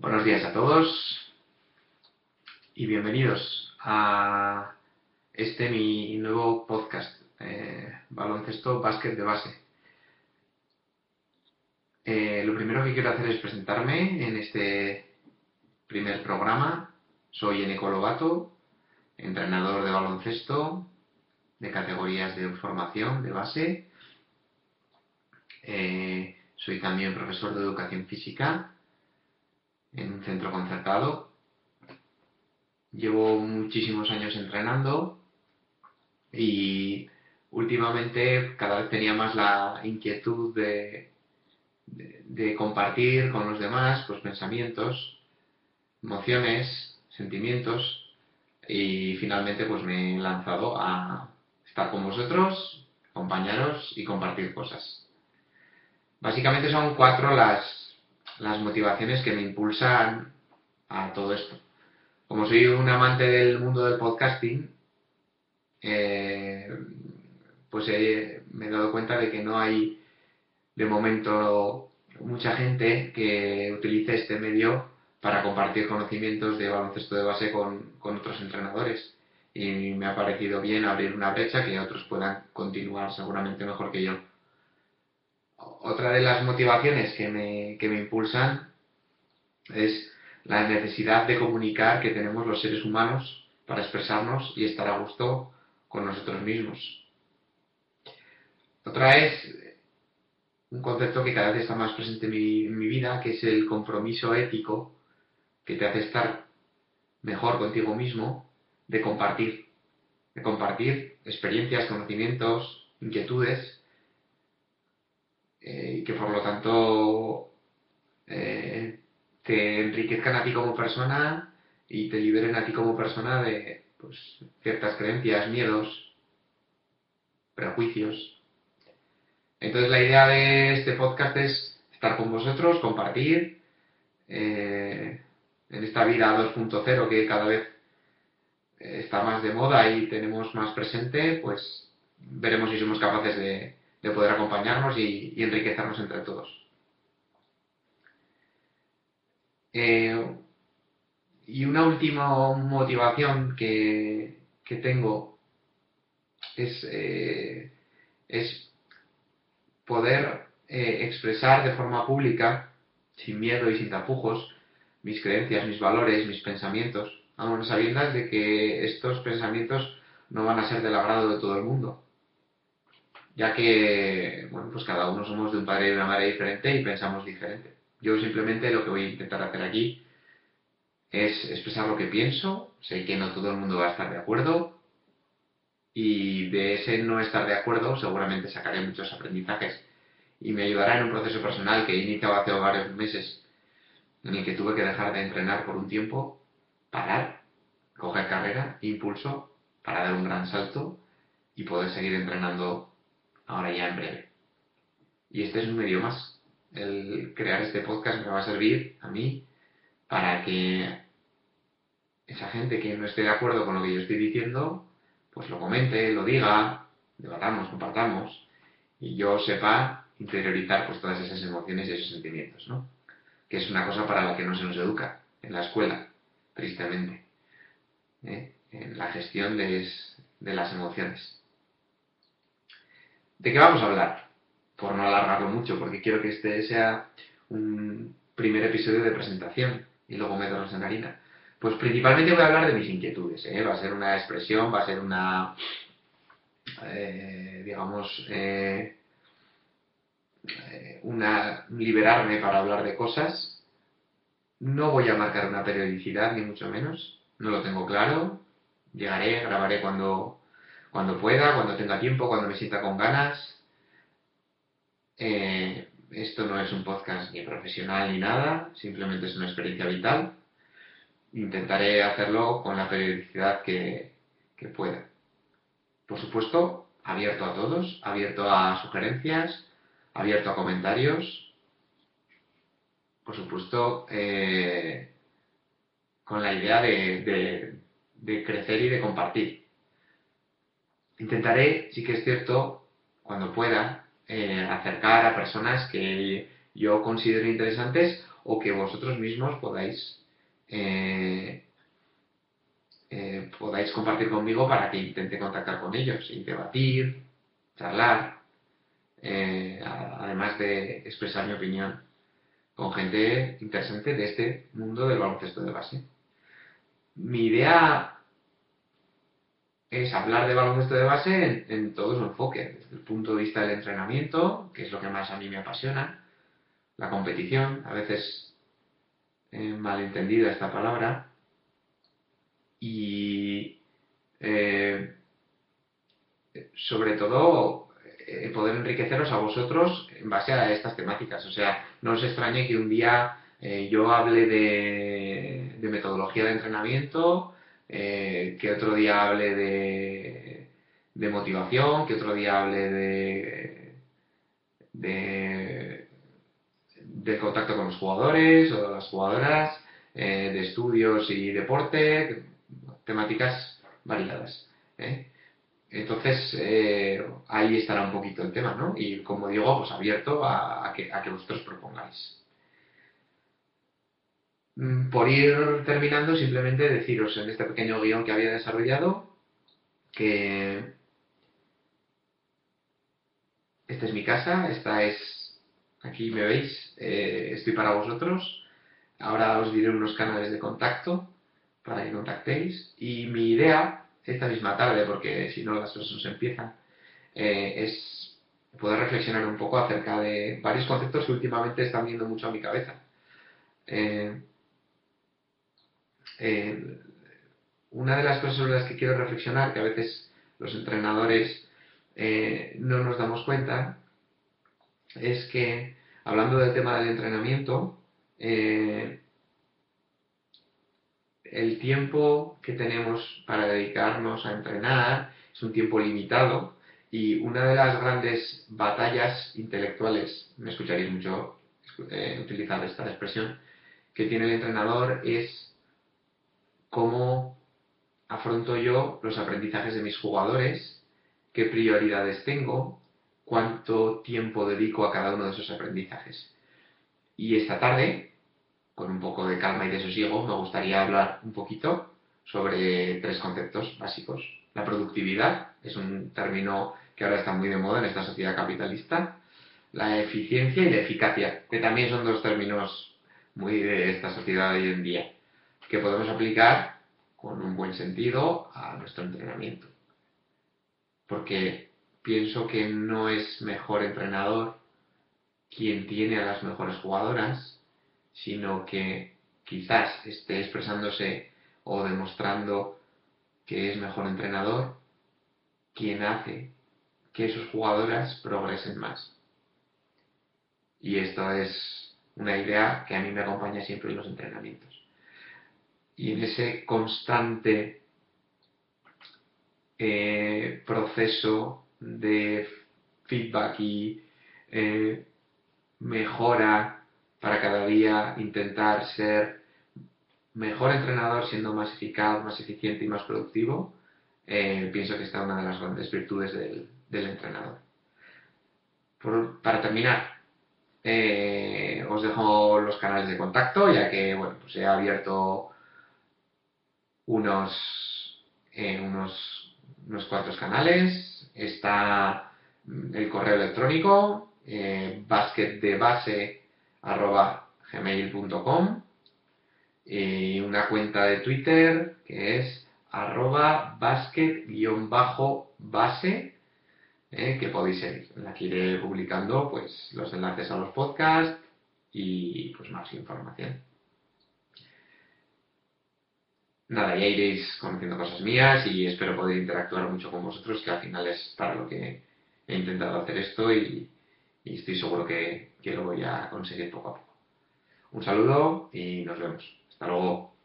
Buenos días a todos y bienvenidos a este mi nuevo podcast, eh, Baloncesto Básquet de Base. Eh, lo primero que quiero hacer es presentarme en este primer programa. Soy Eneco Lobato, entrenador de baloncesto de categorías de formación de base. Eh, soy también profesor de educación física en un centro concertado. Llevo muchísimos años entrenando y últimamente cada vez tenía más la inquietud de, de, compartir con los demás pues, pensamientos, emociones, sentimientos y finalmente pues me he lanzado a estar con vosotros, acompañaros y compartir cosas. Básicamente son cuatro las las motivaciones que me impulsan a todo esto. Como soy un amante del mundo del podcasting, eh, pues me he dado cuenta de que no hay de momento mucha gente que utilice este medio para compartir conocimientos de baloncesto de base con, con otros entrenadores. Y me ha parecido bien abrir una brecha que otros puedan continuar seguramente mejor que yo otra de las motivaciones que me, que me impulsan es la necesidad de comunicar que tenemos los seres humanos para expresarnos y estar a gusto con nosotros mismos. Otra es un concepto que cada vez está más presente en mi, en mi vida, que es el compromiso ético que te hace estar mejor contigo mismo, de compartir, de compartir experiencias, conocimientos, inquietudes eh, y que por lo tanto eh, te enriquezcan a ti como persona y te liberen a ti como persona de pues, ciertas creencias, miedos, prejuicios. Entonces la idea de este podcast es estar con vosotros, compartir eh, en esta vida 2.0 que cada vez está más de moda y tenemos más presente, pues veremos si somos capaces de, de poder acompañarnos y, enriquecernos entre todos. Eh, y una última motivación que, tengo es, eh, es poder eh, expresar de forma pública, sin miedo y sin tapujos, mis creencias, mis valores, mis pensamientos, aún sabiendas de que estos pensamientos no van a ser del agrado de todo el mundo ya que, bueno, pues cada uno somos de un padre y una madre diferente y pensamos diferente. Yo simplemente lo que voy a intentar hacer aquí es expresar lo que pienso, sé que no todo el mundo va a estar de acuerdo y de ese no estar de acuerdo seguramente sacaré muchos aprendizajes y me ayudará en un proceso personal que he iniciado hace varios meses en el que tuve que dejar de entrenar por un tiempo, parar, coger carrera, impulso para dar un gran salto y poder seguir entrenando ahora ya en breve. Y este es un medio más. El crear este podcast me va a servir a mí para que esa gente que no esté de acuerdo con lo que yo estoy diciendo, pues lo comente, lo diga, debatamos, compartamos, y yo sepa interiorizar pues todas esas emociones y esos sentimientos, ¿no? Que es una cosa para la que no se nos educa en la escuela, tristemente, ¿eh? en la gestión de las emociones. ¿De qué vamos a hablar? Por no alargarlo mucho, porque quiero que este sea un primer episodio de presentación y luego meternos en harina. Pues principalmente voy a hablar de mis inquietudes. ¿eh? Va a ser una expresión, va a ser una, eh, digamos, eh, una liberarme para hablar de cosas. No voy a marcar una periodicidad, ni mucho menos. No lo tengo claro. Llegaré, grabaré cuando cuando pueda, cuando tenga tiempo, cuando me sienta con ganas. Eh, esto no es un podcast ni profesional ni nada, simplemente es una experiencia vital. Intentaré hacerlo con la periodicidad que, que pueda. Por supuesto, abierto a todos, abierto a sugerencias, abierto a comentarios. Por supuesto, eh, con la idea de, de crecer y de compartir. Intentaré, sí que es cierto, cuando pueda, eh, acercar a personas que yo considero interesantes o que vosotros mismos podáis eh, eh, podáis compartir conmigo para que intente contactar con ellos y debatir, charlar, eh, además de expresar mi opinión con gente interesante de este mundo del baloncesto de base. Mi idea es hablar de baloncesto de base en, todo su enfoque, desde el punto de vista del entrenamiento, que es lo que más a mí me apasiona, la competición, a veces malentendida esta palabra, y eh, sobre todo eh, poder enriqueceros a vosotros en base a estas temáticas. O sea, no os extrañe que un día eh, yo hable de, metodología de entrenamiento, que otro día hable de, motivación, que otro día hable de, contacto con los jugadores o las jugadoras, de estudios y deporte, temáticas variadas. ¿eh? Entonces, eh, ahí estará un poquito el tema, ¿no? Y como digo, pues abierto a, que, a que vosotros propongáis. Mm, por ir terminando, simplemente deciros en este pequeño guion que había desarrollado que esta es mi casa, esta es, aquí me veis, eh, estoy para vosotros. Ahora os diré unos canales de contacto para que contactéis. Y mi idea, esta misma tarde, porque si no las cosas no se empiezan, eh, es poder reflexionar un poco acerca de varios conceptos que últimamente están viendo mucho a mi cabeza. Eh, eh, una de las cosas sobre las que quiero reflexionar, que a veces los entrenadores no nos damos cuenta, es que hablando del tema del entrenamiento, el tiempo que tenemos para dedicarnos a entrenar es un tiempo limitado y una de las grandes batallas intelectuales, me escucharéis mucho eh, utilizar esta expresión, que tiene el entrenador es cómo afronto yo los aprendizajes de mis jugadores, qué prioridades tengo, cuánto tiempo dedico a cada uno de esos aprendizajes. Y esta tarde con un poco de calma y de sosiego, me gustaría hablar un poquito sobre tres conceptos básicos. La productividad es un término que ahora está muy de moda en esta sociedad capitalista. La eficiencia y la eficacia, que también son dos términos muy de esta sociedad hoy en día, que podemos aplicar con un buen sentido a nuestro entrenamiento. Porque pienso que no es mejor entrenador quien tiene a las mejores jugadoras, sino que quizás esté expresándose o demostrando que es mejor entrenador quien hace que sus jugadoras progresen más. Y esto es una idea que a mí me acompaña siempre en los entrenamientos. Y en ese constante eh, proceso de feedback y eh, mejora para cada día intentar ser mejor entrenador siendo más eficaz, más eficiente y más productivo, eh, pienso que está una de las grandes virtudes del, entrenador. para terminar, os dejo los canales de contacto, ya que bueno, pues he abierto unos, eh, unos, unos cuantos canales. Está el correo electrónico, basket de base arroba gmail.com y una cuenta de Twitter que es arroba basket-base eh, que podéis seguir. Que iré publicando pues los enlaces a los podcasts y pues más información. Nada, ya iréis conociendo cosas mías y espero poder interactuar mucho con vosotros, que al final es para lo que he intentado hacer esto y, estoy seguro que, que lo voy a conseguir poco a poco. Un saludo y nos vemos. Hasta luego.